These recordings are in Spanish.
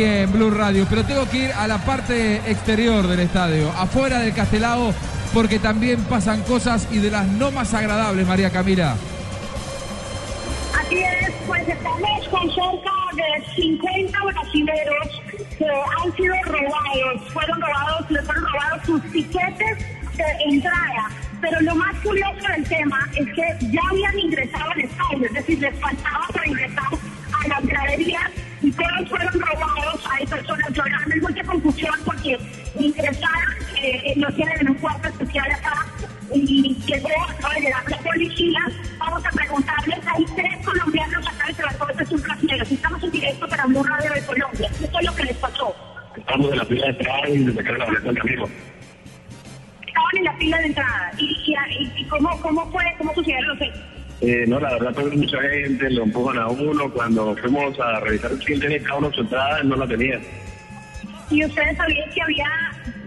en Blue Radio, pero tengo que ir a la parte exterior del estadio, afuera del Castelao, porque también pasan cosas y de las no más agradables, María Camila. Así es, pues estamos con cerca de 50 brasileños que han sido robados, fueron robados, les fueron robados sus tiquetes de entrada. Pero lo más curioso del tema es que ya habían ingresado al estadio, es decir, les faltaba para ingresar a las graderías todos fueron robados. Hay personas llorando, hay mucha confusión porque ingresar eh, lo tienen en un cuarto especial acá y llegó, acaba de llegar la policía. Vamos a preguntarles, hay tres colombianos acá de Transportes un brasileños. Estamos en directo para Blue Radio de Colombia. ¿Qué fue lo que les pasó? Estamos en la fila de entrada y me sacaron la boleta del camino. Estaban en la fila de entrada. ¿Y, y, y cómo, cómo fue, cómo sucedieron los hechos? Eh, no, la verdad, fue mucha gente, lo empujan a uno. Cuando fuimos a revisar quién tenía cada uno su entrada, no la tenía. ¿Y ustedes sabían que había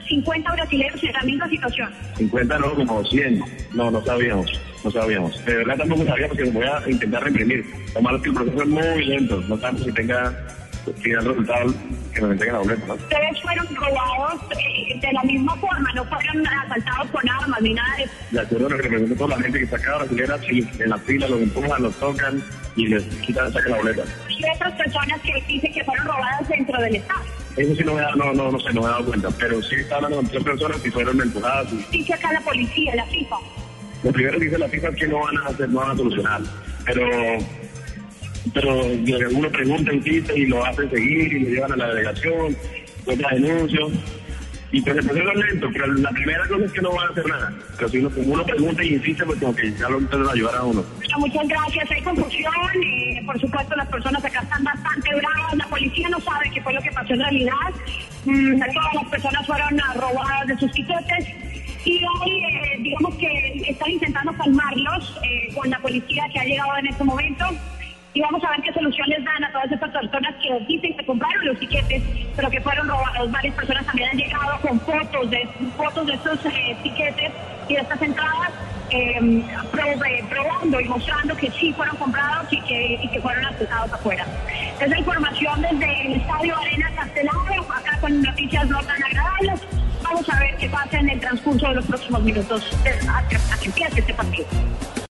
50 brasileños en la misma situación? 50 no, como 100. No, no sabíamos, no sabíamos. De verdad tampoco sabía porque voy a intentar reprimir. Lo malo es que el proceso es muy lento. No sabemos si tenga final resultado que nos entreguen la boleta, ¿no? Ustedes fueron robados eh, de la misma forma, no fueron asaltados con armas ni nada de eso. De acuerdo a lo que representa toda la gente que está acá brasilera, sí, en la fila los empujan, los tocan y les quitan, sacan la boleta. Y otras personas que dicen que fueron robadas dentro del Estado. Eso sí no me da, no, no, no sé, no me he dado cuenta, pero sí está hablando con tres personas que fueron empujadas. Y... Dice acá la policía, la FIFA. Lo primero que dice la FIFA es que no van a hacer, no van a solucionar, pero pero uno pregunta, insiste y lo hacen seguir y lo llevan a la delegación, pues la denuncio. Y pues el proceso es lento, pero la primera cosa es que no van a hacer nada. Pero si uno, uno pregunta y insiste, pues como que ya lo a ayudar a uno. Bueno, muchas gracias. Hay confusión. Eh, por supuesto, las personas acá están bastante bravas. La policía no sabe qué fue lo que pasó en realidad. Mm, todas las personas fueron robadas de sus tiquetes. Y hoy, eh, digamos que están intentando calmarlos eh, con la policía que ha llegado en este momento y vamos a ver qué soluciones dan a todas estas personas que dicen que compraron los tiquetes, pero que fueron robados. Varias personas también han llegado con fotos de fotos de estos eh, tiquetes y de estas entradas. Eh, probando y mostrando que sí fueron comprados y que, y que fueron aceptados afuera. Es información desde el Estadio Arena Castelao, acá con noticias no tan agradables. Vamos a ver qué pasa en el transcurso de los próximos minutos hasta que empiece este partido.